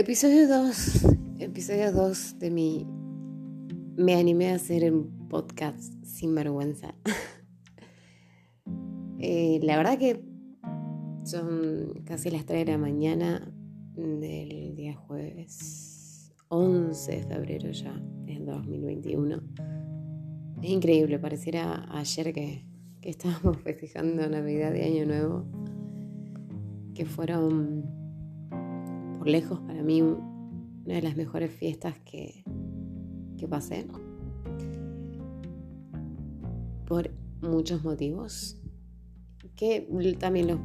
Episodio 2. Episodio 2 de mi... Me animé a hacer un podcast sin vergüenza. Eh, la verdad que son casi las 3 de la mañana del día jueves 11 de febrero ya, es 2021. Es increíble, pareciera ayer que, que estábamos festejando Navidad y Año Nuevo, que fueron por lejos para mí una de las mejores fiestas que, que pasé. Por muchos motivos que también los,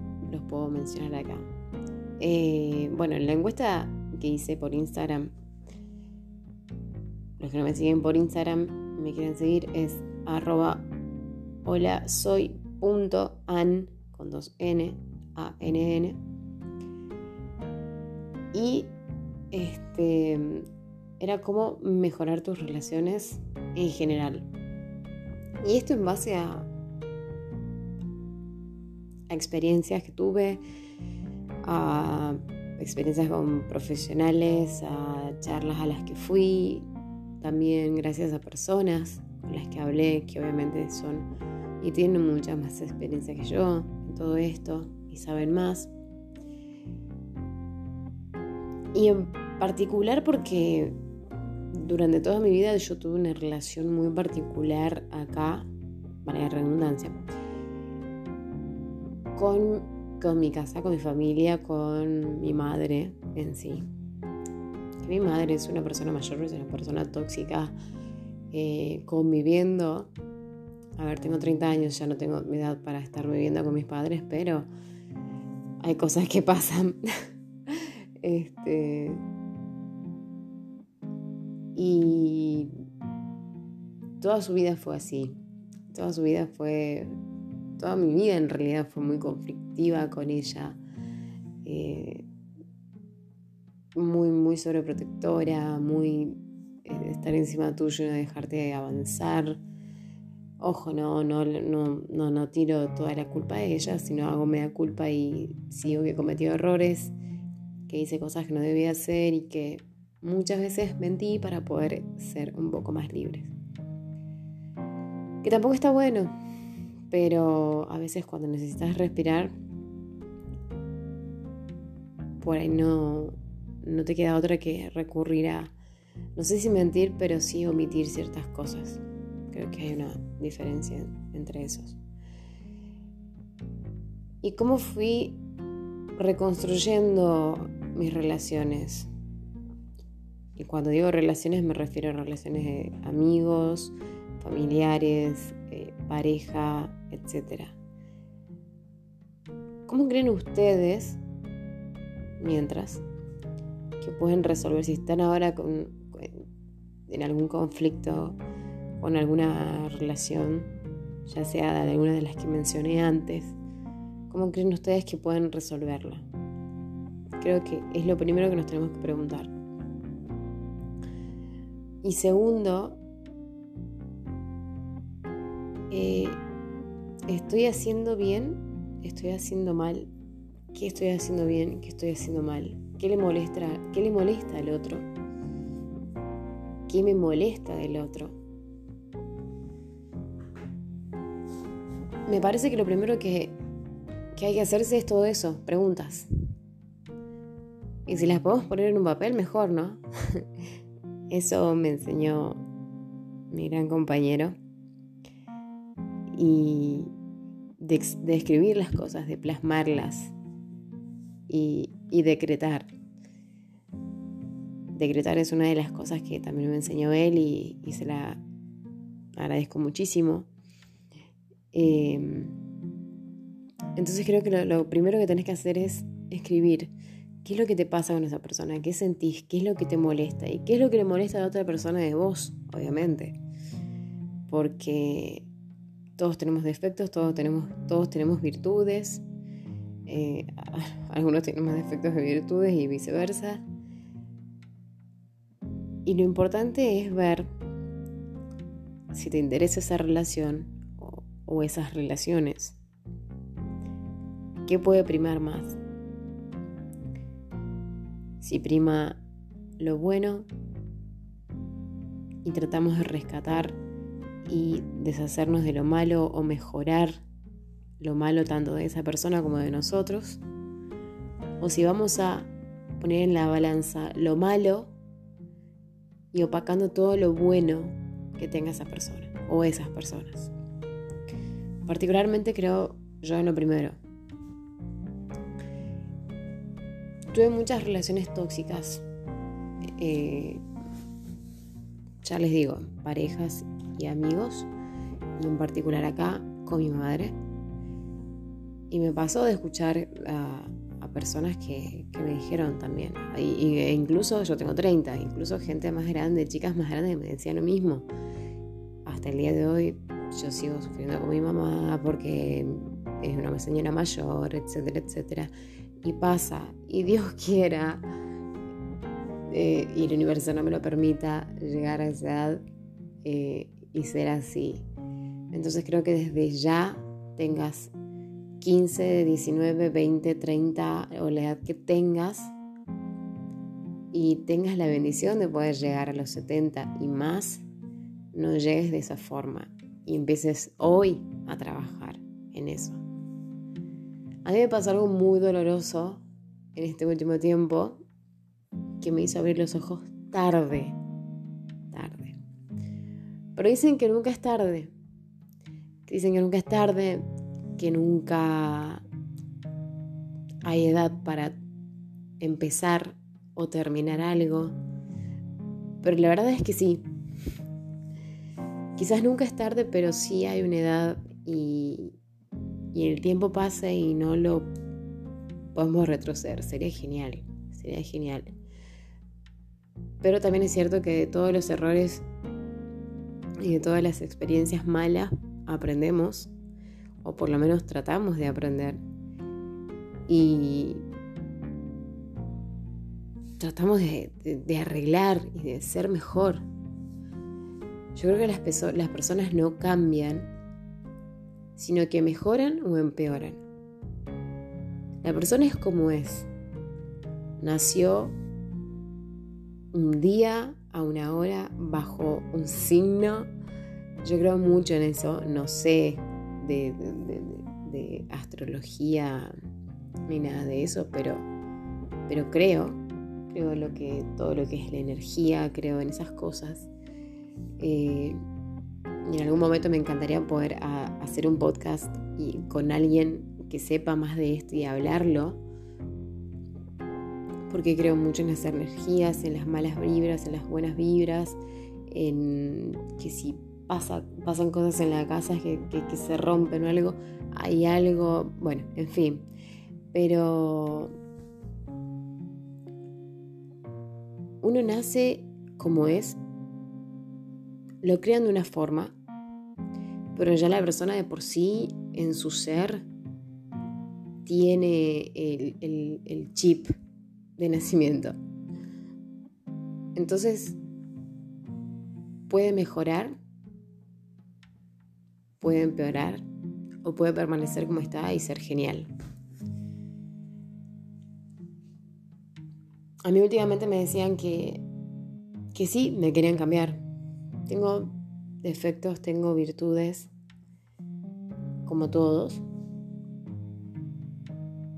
puedo mencionar acá. Eh, bueno, en la encuesta que hice por Instagram, los que no me siguen por Instagram, me quieren seguir, es arroba hola soy punto an con dos n a n n y este era cómo mejorar tus relaciones en general y esto en base a a experiencias que tuve, a experiencias con profesionales, a charlas a las que fui, también gracias a personas con las que hablé, que obviamente son y tienen mucha más experiencia que yo en todo esto y saben más. Y en particular porque durante toda mi vida yo tuve una relación muy particular acá, para la redundancia, con, mi casa, con mi familia, con mi madre en sí. Mi madre es una persona mayor, es una persona tóxica, eh, conviviendo. A ver, tengo 30 años, ya no tengo mi edad para estar viviendo con mis padres, pero hay cosas que pasan. este. Y toda su vida fue así. Toda su vida fue toda mi vida en realidad fue muy conflictiva con ella. Eh, muy, muy sobreprotectora, muy eh, estar encima tuyo y no dejarte avanzar. Ojo, no, no, no, no, no tiro toda la culpa a ella, sino hago media culpa y sigo que he cometido errores, que hice cosas que no debía hacer y que muchas veces mentí para poder ser un poco más libre. Que tampoco está bueno, pero a veces cuando necesitas respirar, por ahí no, no te queda otra que recurrir a, no sé si mentir, pero sí omitir ciertas cosas. Creo que hay una diferencia entre esos. ¿Y cómo fui reconstruyendo mis relaciones? Y cuando digo relaciones me refiero a relaciones de amigos, familiares, eh, pareja, etc. ¿Cómo creen ustedes, mientras, que pueden resolver si están ahora con, en algún conflicto con alguna relación, ya sea de alguna de las que mencioné antes? ¿Cómo creen ustedes que pueden resolverla? Creo que es lo primero que nos tenemos que preguntar. Y segundo, eh, ¿estoy haciendo bien? ¿Estoy haciendo mal? ¿Qué estoy haciendo bien? ¿Qué estoy haciendo mal? ¿Qué le molesta, qué le molesta al otro? ¿Qué me molesta del otro? Me parece que lo primero que, que hay que hacerse es todo eso, preguntas. Y si las podemos poner en un papel, mejor, ¿no? Eso me enseñó mi gran compañero y de, escribir las cosas, de plasmarlas y, decretar. Decretar es una de las cosas que también me enseñó él y, se la agradezco muchísimo. Em, entonces creo que lo, primero que tenés que hacer es escribir qué es lo que te pasa con esa persona, qué sentís, qué es lo que te molesta y qué es lo que le molesta a la otra persona de vos, obviamente. Porque todos tenemos defectos, todos tenemos, todos tenemos virtudes. Eh, algunos tienen más defectos que virtudes y viceversa. Y lo importante es ver si te interesa esa relación o esas relaciones. ¿Qué puede primar más? Si prima lo bueno y tratamos de rescatar y deshacernos de lo malo o mejorar lo malo tanto de esa persona como de nosotros, o si vamos a poner en la balanza lo malo y opacando todo lo bueno que tenga esa persona o esas personas. Particularmente creo yo en lo primero. Tuve muchas relaciones tóxicas. Eh, ya les digo, parejas y amigos. Y en particular acá con mi madre. Y me pasó de escuchar a, personas que, me dijeron también. e incluso yo tengo 30, incluso gente más grande, chicas más grandes me decían lo mismo. Hasta el día de hoy yo sigo sufriendo con mi mamá porque es una señora mayor, etcétera, etcétera. Y pasa, y Dios quiera, eh, y el universo no me lo permita, llegar a esa edad eh, y ser así. Entonces creo que desde ya tengas 15, 19, 20, 30 o la edad que tengas y tengas la bendición de poder llegar a los 70 y más, no llegues de esa forma y empieces hoy a trabajar en eso. A mí me pasó algo muy doloroso en este último tiempo que me hizo abrir los ojos tarde, tarde. Pero dicen que nunca es tarde. Dicen que nunca es tarde, que nunca hay edad para empezar o terminar algo. Pero la verdad es que sí. Quizás nunca es tarde, pero sí hay una edad y, y el tiempo pasa y no lo podemos retroceder. Sería genial, sería genial. Pero también es cierto que de todos los errores y de todas las experiencias malas aprendemos, o por lo menos tratamos de aprender. Y tratamos de, arreglar y de ser mejor. Yo creo que las, las personas no cambian sino que mejoran o empeoran. La persona es como es. Nació un día a una hora bajo un signo. Yo creo mucho en eso. No sé de, astrología ni nada de eso, pero, pero creo, creo lo que, todo lo que es la energía, creo en esas cosas. Eh, y en algún momento me encantaría poder hacer un podcast y con alguien que sepa más de esto y hablarlo. Porque creo mucho en las energías, en las malas vibras, en las buenas vibras, en que si pasa, pasan cosas en la casa que, que se rompen o algo, hay algo, bueno, en fin. Pero uno nace como es lo crean de una forma, pero ya la persona de por sí, en su ser, tiene el, chip de nacimiento. Entonces, puede mejorar, puede empeorar o puede permanecer como está y ser genial. A mí últimamente me decían que, que sí, me querían cambiar, tengo defectos, tengo virtudes, como todos,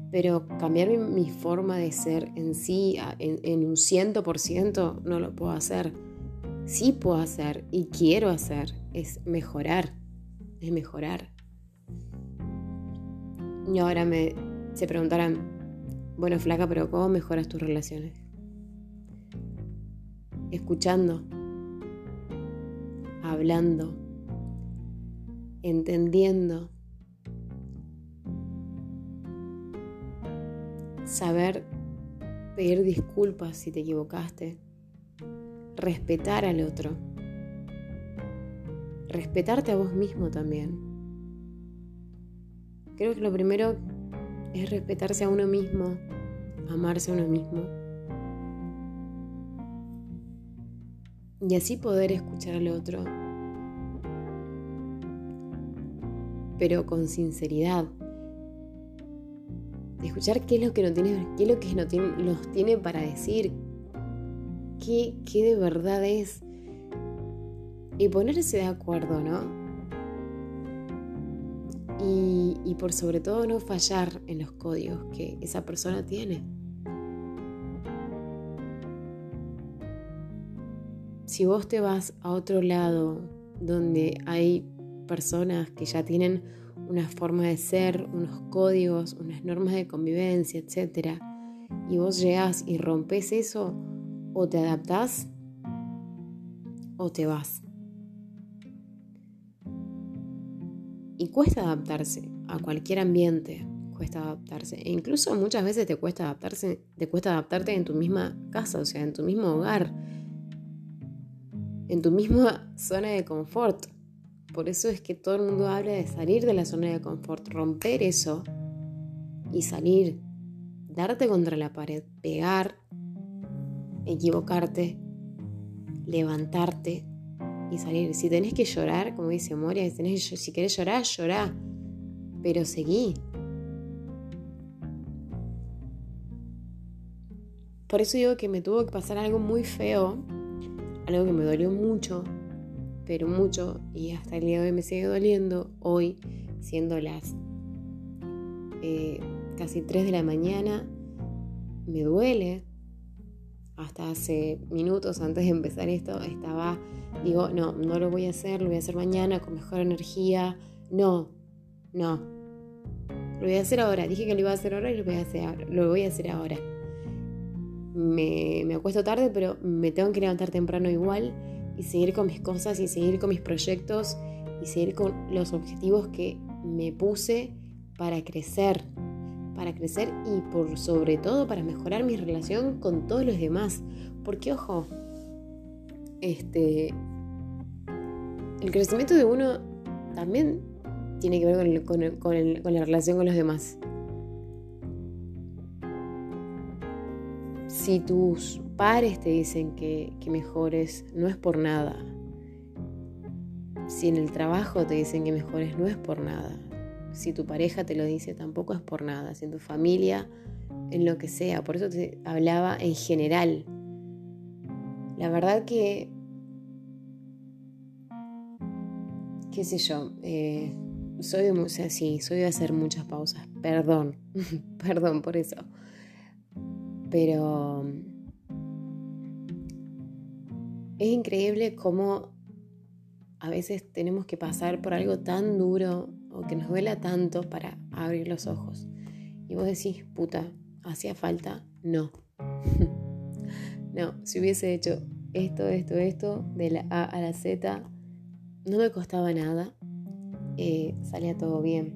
pero cambiar mi, forma de ser en sí, en, en un ciento por ciento, no lo puedo hacer. Sí puedo hacer y quiero hacer, es mejorar, es mejorar. Y ahora me, se preguntarán, bueno, flaca, pero ¿cómo mejoras tus relaciones? Escuchando, hablando, entendiendo, saber pedir disculpas si te equivocaste, respetar al otro, respetarte a vos mismo también. Creo que lo primero es respetarse a uno mismo, amarse a uno mismo. Y así poder escuchar al otro pero con sinceridad. Escuchar qué es lo que no tiene, qué es lo que no tiene, nos tiene para decir. qué, qué de verdad es. Y ponerse de acuerdo, ¿no? Y, y, por sobre todo no fallar en los códigos que esa persona tiene. Si vos te vas a otro lado donde hay personas que ya tienen una forma de ser, unos códigos, unas normas de convivencia, etc. Y vos llegas y rompes eso, o te adaptás o te vas. Y cuesta adaptarse a cualquier ambiente, cuesta adaptarse. E incluso muchas veces te cuesta adaptarse, te cuesta adaptarte en tu misma casa, o sea, en tu mismo hogar, en tu misma zona de confort. Por eso es que todo el mundo habla de salir de la zona de confort, romper eso y salir, darte contra la pared, pegar, equivocarte, levantarte y salir. Si tenés que llorar, como dice Moria, si, si querés llorar, llorá, pero seguí. Por eso digo que me tuvo que pasar algo muy feo, algo que me dolió mucho, pero mucho y hasta el día de hoy me sigue doliendo, hoy siendo las eh, casi 3 de la mañana, me duele. Hasta hace minutos antes de empezar esto estaba, digo, no, no lo voy a hacer, lo voy a hacer mañana con mejor energía. No, no. Lo voy a hacer ahora. Dije que lo iba a hacer ahora y lo voy a hacer, lo voy a hacer ahora. Me, me acuesto tarde, pero me tengo que levantar temprano igual y seguir con mis cosas y seguir con mis proyectos y seguir con los objetivos que me puse para crecer, para crecer y por sobre todo para mejorar mi relación con todos los demás. Porque ojo, este el crecimiento de uno también tiene que ver con, con la relación con los demás. Si tus pares te dicen que, mejores, no es por nada. Si en el trabajo te dicen que mejores, no es por nada. Si tu pareja te lo dice, tampoco es por nada. Si en tu familia, en lo que sea. Por eso te hablaba en general. La verdad que, qué sé yo, eh, soy o sea, soy de hacer muchas pausas. Perdón, perdón por eso. Pero es increíble cómo a veces tenemos que pasar por algo tan duro o que nos duela tanto para abrir los ojos. Y vos decís, puta, ¿hacía falta? No. no, si hubiese hecho esto, esto, esto, de la A a la Z, no me costaba nada, eh, salía todo bien.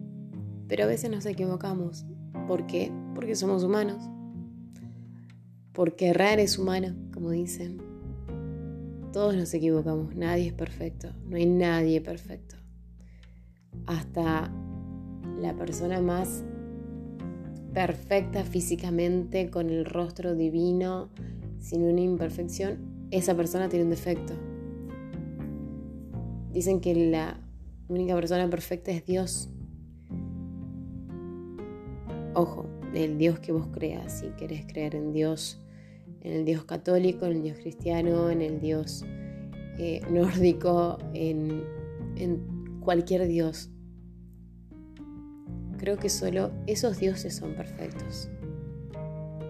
Pero a veces nos equivocamos. ¿Por qué? Porque somos humanos porque errar es humano, como dicen. Todos nos equivocamos, nadie es perfecto, no hay nadie perfecto. Hasta la persona más perfecta físicamente, con el rostro divino, sin una imperfección, esa persona tiene un defecto. Dicen que la única persona perfecta es Dios. Ojo, el Dios que vos creas, si querés creer en Dios en el Dios católico, en el Dios cristiano, en el Dios eh, nórdico, en, cualquier Dios. Creo que solo esos dioses son perfectos.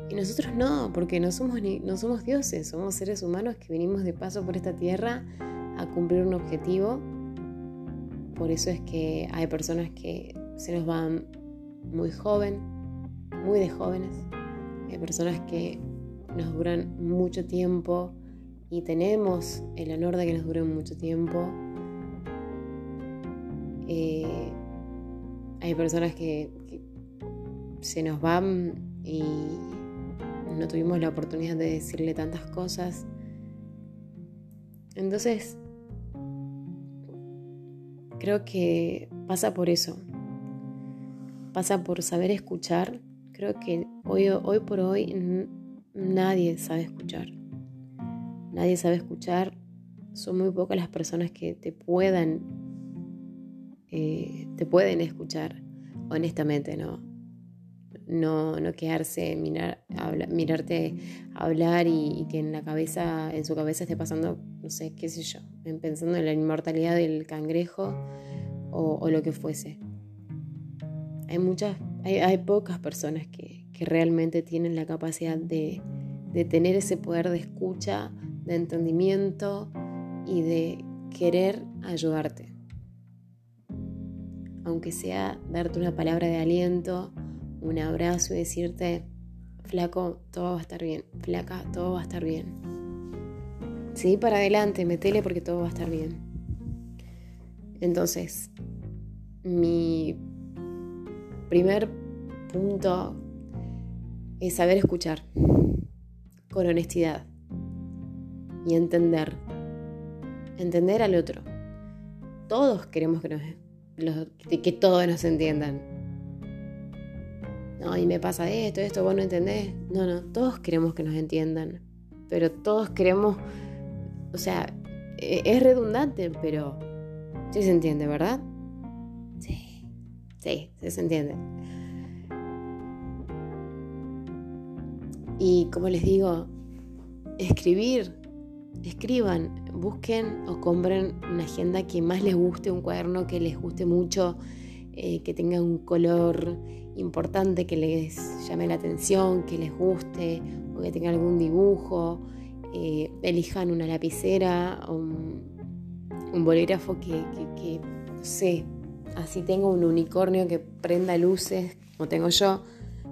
Y nosotros no, porque no somos, no somos dioses, somos seres humanos que venimos de paso por esta tierra a cumplir un objetivo. Por eso es que hay personas que se nos van muy joven, muy de jóvenes. Hay personas que nos duran mucho tiempo y tenemos el honor de que nos duren mucho tiempo. Eh, hay personas que, se nos van y no tuvimos la oportunidad de decirle tantas cosas. Entonces, creo que pasa por eso. Pasa por saber escuchar. Creo que hoy, hoy por hoy nadie sabe escuchar. Nadie sabe escuchar. Son muy pocas las personas que te puedan, eh, te pueden escuchar. Honestamente, no. no, no quedarse, mirar, mirarte hablar y, que en la cabeza, en su cabeza esté pasando, no sé, qué sé yo, pensando en la inmortalidad del cangrejo o, lo que fuese. Hay muchas, hay, pocas personas que, realmente tienen la capacidad de, de tener ese poder de escucha, de entendimiento y de querer ayudarte. Aunque sea darte una palabra de aliento, un abrazo y decirte, flaco, todo va a estar bien, flaca, todo va a estar bien. Sí, para adelante, metele porque todo va a estar bien. Entonces, mi primer punto es saber escuchar con honestidad y entender. Entender al otro. Todos queremos que, nos, que todos nos entiendan no, y me pasa esto, esto, vos no entendés. No, no, todos queremos que nos entiendan, pero todos queremos, o sea, e, es redundante, pero sí se entiende, ¿verdad? Sí, se entiende. Y como les digo, escribir, escriban, busquen o compren una agenda que más les guste, un cuaderno que les guste mucho, eh, que tenga un color importante que les llame la atención, que les guste o que tenga algún dibujo. Eh, elijan una lapicera un, bolígrafo que, no sé, así tengo un unicornio que prenda luces, como tengo yo.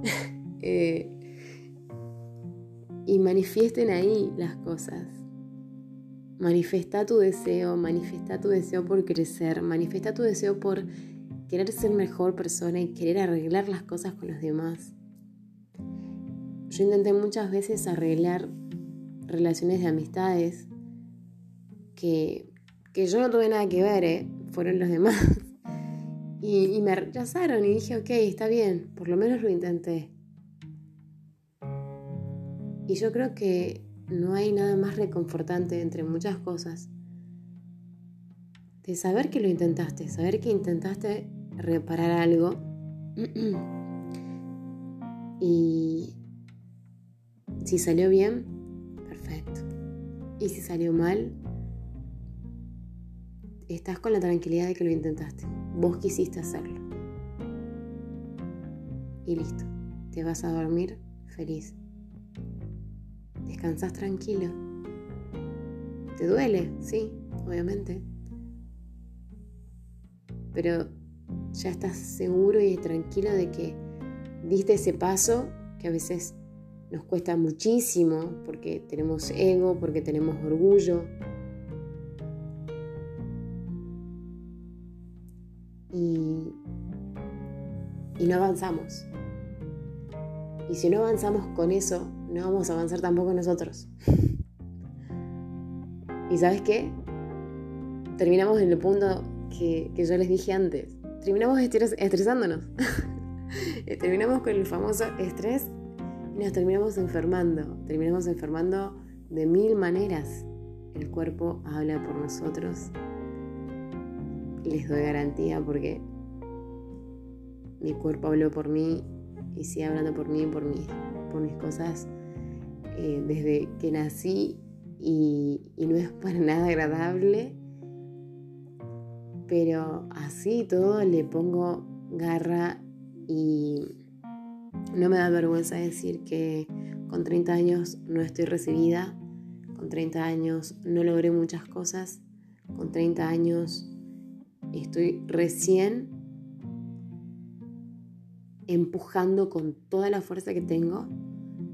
Eh, y manifiesten ahí las cosas. Manifiesta tu deseo, manifiesta tu deseo por crecer, manifiesta tu deseo por querer ser mejor persona y querer arreglar las cosas con los demás. Yo intenté muchas veces arreglar relaciones de amistades que, yo no tuve nada que ver, ¿eh? fueron los demás. Y, me rechazaron y dije, ok, está bien, por lo menos lo intenté. Y yo creo que no hay nada más reconfortante entre muchas cosas de saber que lo intentaste, saber que intentaste reparar algo. y si salió bien, perfecto. Y si salió mal, estás con la tranquilidad de que lo intentaste. Vos quisiste hacerlo. Y listo. Te vas a dormir feliz. Descansas tranquilo. Te duele, sí, obviamente. Pero ya estás seguro y tranquilo de que diste ese paso que a veces nos cuesta muchísimo porque tenemos ego, porque tenemos orgullo. Y no avanzamos. Y si no avanzamos con eso, no vamos a avanzar tampoco nosotros. ¿Y sabes qué? Terminamos en el punto que, yo les dije antes terminamos estresándonos. terminamos con el famoso estrés y nos terminamos enfermando. Terminamos enfermando de mil maneras. El cuerpo habla por nosotros. Les doy garantía porque mi cuerpo habló por mí y sigue hablando por mí por, mí, por mis cosas eh, desde que nací y, y no es para nada agradable pero así todo le pongo garra y no me da vergüenza decir que con 30 años no estoy recibida, con 30 años no logré muchas cosas, con 30 años estoy recién empujando con toda la fuerza que tengo,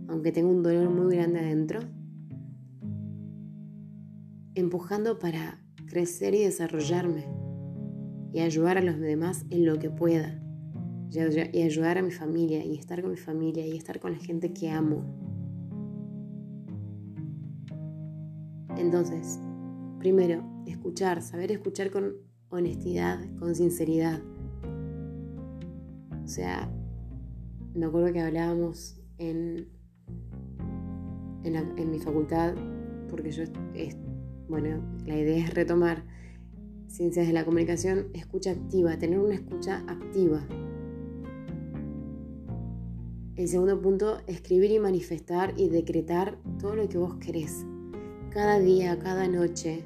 aunque tengo un dolor muy grande adentro, empujando para crecer y desarrollarme y ayudar a los demás en lo que pueda. Y ayudar a mi familia y estar con mi familia y estar con la gente que amo. Entonces, primero, escuchar, saber escuchar con honestidad, con sinceridad. O sea, me acuerdo que hablábamos en, en, mi facultad, porque yo, es, bueno, la idea es retomar ciencias de la comunicación, escucha activa, tener una escucha activa. El segundo punto, escribir y manifestar y decretar todo lo que vos querés. Cada día, cada noche.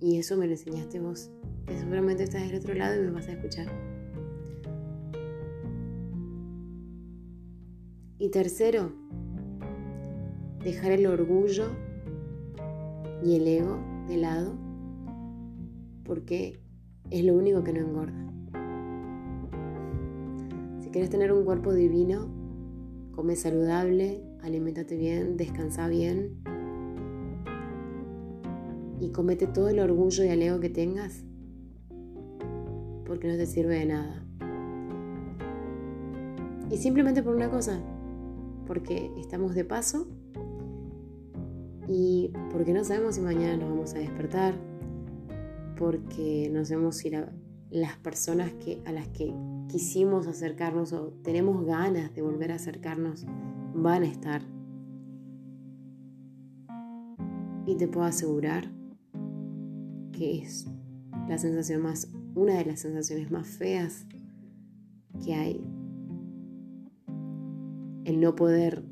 Y eso me lo enseñaste vos. Que seguramente estás del otro lado y me vas a escuchar. Y tercero, dejar el orgullo y el ego de lado porque es lo único que no engorda. ¿Quieres tener un cuerpo divino? Come saludable, alimentate bien, descansa bien y comete todo el orgullo y el ego que tengas porque no te sirve de nada. Y simplemente por una cosa, porque estamos de paso y porque no sabemos si mañana nos vamos a despertar, porque no sabemos si las personas a las que quisimos acercarnos o tenemos ganas de volver a acercarnos van a estar. Y te puedo asegurar que es la sensación más, una de las sensaciones más feas que hay. El no poder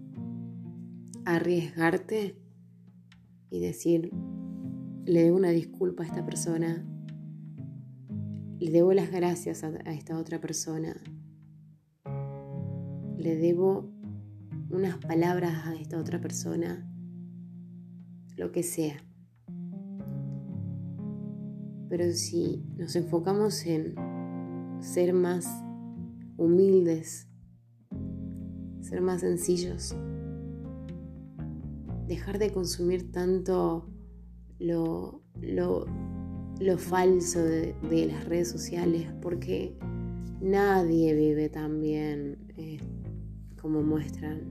arriesgarte y decir, le debo una disculpa a esta persona, le debo las gracias a, esta otra persona. Le debo unas palabras a esta otra persona. Lo que sea. Pero si nos enfocamos en ser más humildes, ser más sencillos, dejar de consumir tanto lo, lo lo falso de, las redes sociales, porque nadie vive tan bien eh, como muestran.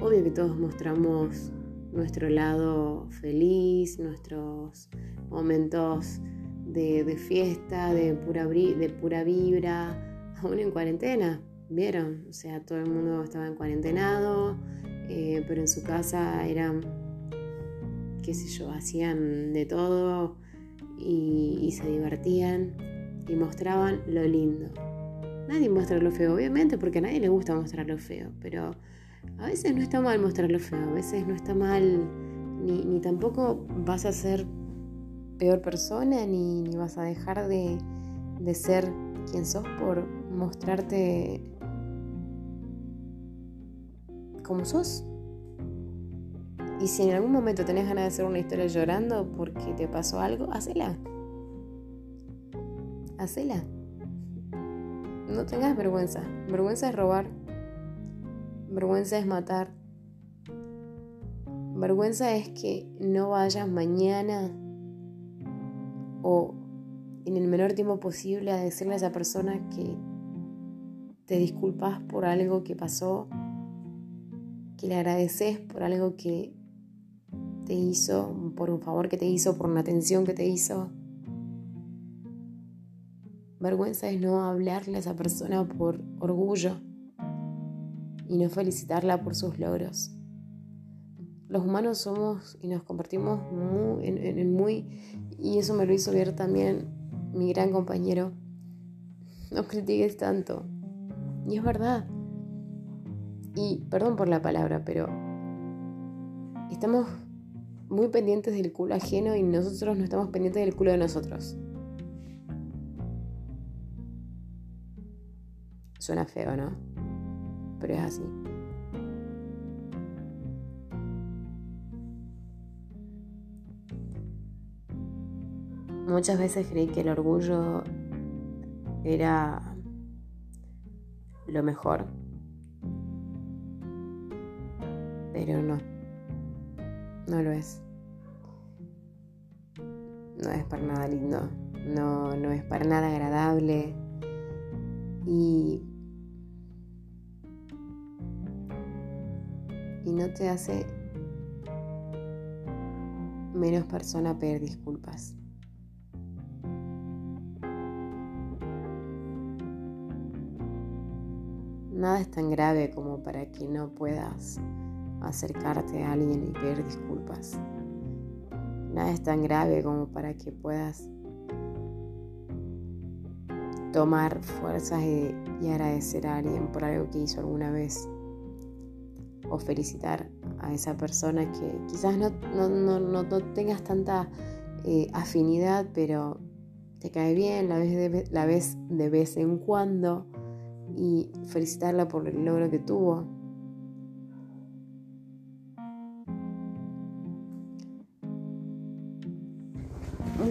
Obvio que todos mostramos nuestro lado feliz, nuestros momentos de, fiesta, de pura, de pura vibra, aún en cuarentena, ¿vieron? O sea, todo el mundo estaba en cuarentenado, eh, pero en su casa eran, qué sé yo, hacían de todo, y, se divertían y mostraban lo lindo. Nadie muestra lo feo, obviamente, porque a nadie le gusta mostrar lo feo, pero a veces no está mal mostrar lo feo, a veces no está mal, ni, tampoco vas a ser peor persona, ni, vas a dejar de, de ser quien sos por mostrarte como sos. Y si en algún momento tenés ganas de hacer una historia llorando porque te pasó algo, hacela. Hacela. No tengas vergüenza. Vergüenza es robar. Vergüenza es matar. Vergüenza es que no vayas mañana o en el menor tiempo posible a decirle a esa persona que te disculpas por algo que pasó, que le agradeces por algo que te hizo, por un favor que te hizo, por una atención que te hizo. Vergüenza es no hablarle a esa persona por orgullo y no felicitarla por sus logros. Los humanos somos y nos convertimos muy, en, muy, y eso me lo hizo ver también mi gran compañero, no critiques tanto. Y es verdad. Y perdón por la palabra, pero estamos muy pendientes del culo ajeno y nosotros no estamos pendientes del culo de nosotros. Suena feo, ¿no? Pero es así. Muchas veces creí que el orgullo era lo mejor, pero no no lo es. No es para nada lindo, no, no es para nada agradable y, y no te hace menos persona pedir disculpas. Nada es tan grave como para que no puedas acercarte a alguien y pedir disculpas. Nada es tan grave como para que puedas tomar fuerzas y, agradecer a alguien por algo que hizo alguna vez. O felicitar a esa persona que quizás no, no, tengas tanta eh, afinidad, pero te cae bien, la ves, la ves de vez en cuando y felicitarla por el logro que tuvo.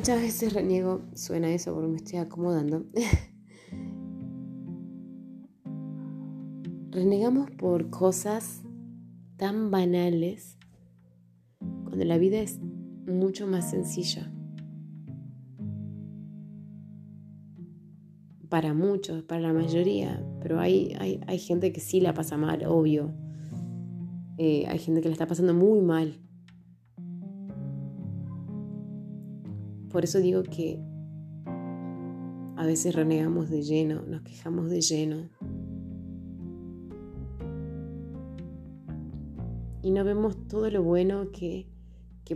Muchas veces reniego, suena eso porque me estoy acomodando. Renegamos por cosas tan banales cuando la vida es mucho más sencilla. Para muchos, para la mayoría, pero hay, hay, gente que sí la pasa mal, obvio. Eh, hay gente que la está pasando muy mal. Por eso digo que a veces renegamos de lleno, nos quejamos de lleno. Y no vemos todo lo bueno que,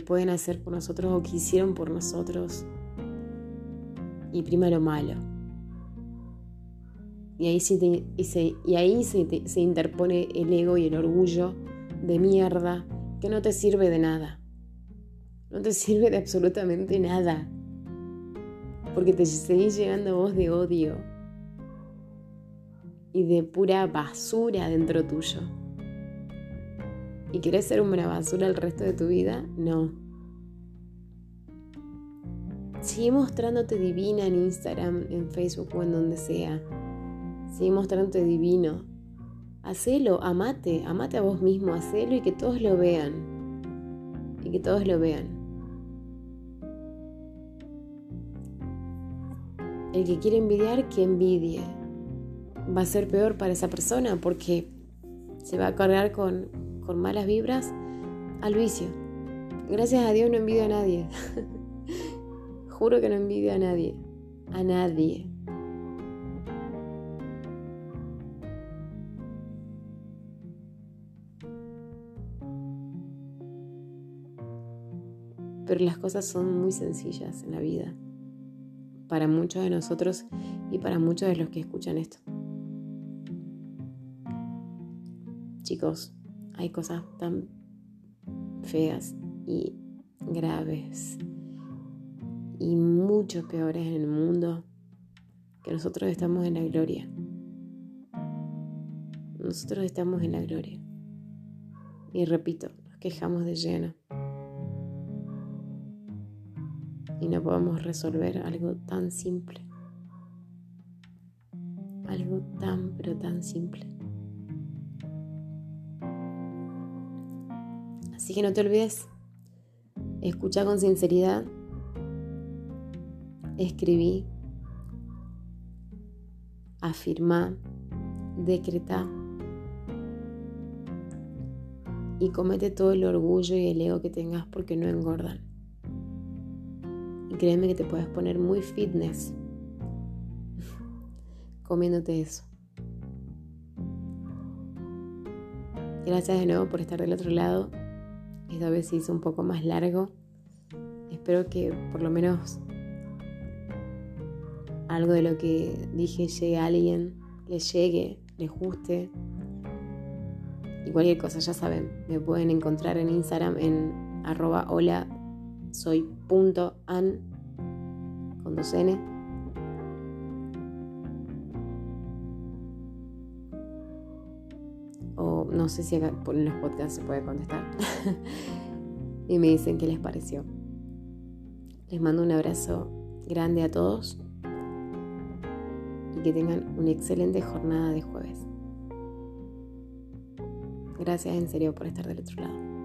pueden hacer por nosotros o que hicieron por nosotros. Y prima lo malo. Y ahí, se, y ahí se interpone el ego y el orgullo de mierda que no te sirve de nada. No te sirve de absolutamente nada. Porque te seguís llegando voz de odio y de pura basura dentro tuyo. ¿Y quieres ser una basura el resto de tu vida? No. Sigue mostrándote divina en Instagram, en Facebook o en donde sea. Sigue mostrándote divino. Hacelo, amate, amate a vos mismo, hacelo y que todos lo vean. Y que todos lo vean. El que quiere envidiar, que envidie. Va a ser peor para esa persona porque se va a cargar con, malas vibras al vicio. Gracias a Dios no envidio a nadie. Juro que no envidio a nadie. A nadie. Pero las cosas son muy sencillas en la vida para muchos de nosotros y para muchos de los que escuchan esto. Chicos, hay cosas tan feas y graves y mucho peores en el mundo que nosotros estamos en la gloria. Nosotros estamos en la gloria. Y repito, nos quejamos de lleno. Y no podemos resolver algo tan simple. Algo tan, pero tan simple. Así que no te olvides, escucha con sinceridad, escribí, afirma, decreta. Y comete todo el orgullo y el ego que tengas porque no engordan créeme que te puedes poner muy fitness comiéndote eso. Gracias de nuevo por estar del otro lado. Esta vez se hizo un poco más largo. Espero que por lo menos algo de lo que dije llegue a alguien, le llegue, les guste. Y cualquier cosa, ya saben, me pueden encontrar en Instagram en arroba hola soy punto an con dos n. O no sé si acá en los podcasts se puede contestar. y me dicen qué les pareció. Les mando un abrazo grande a todos y que tengan una excelente jornada de jueves. Gracias en serio por estar del otro lado.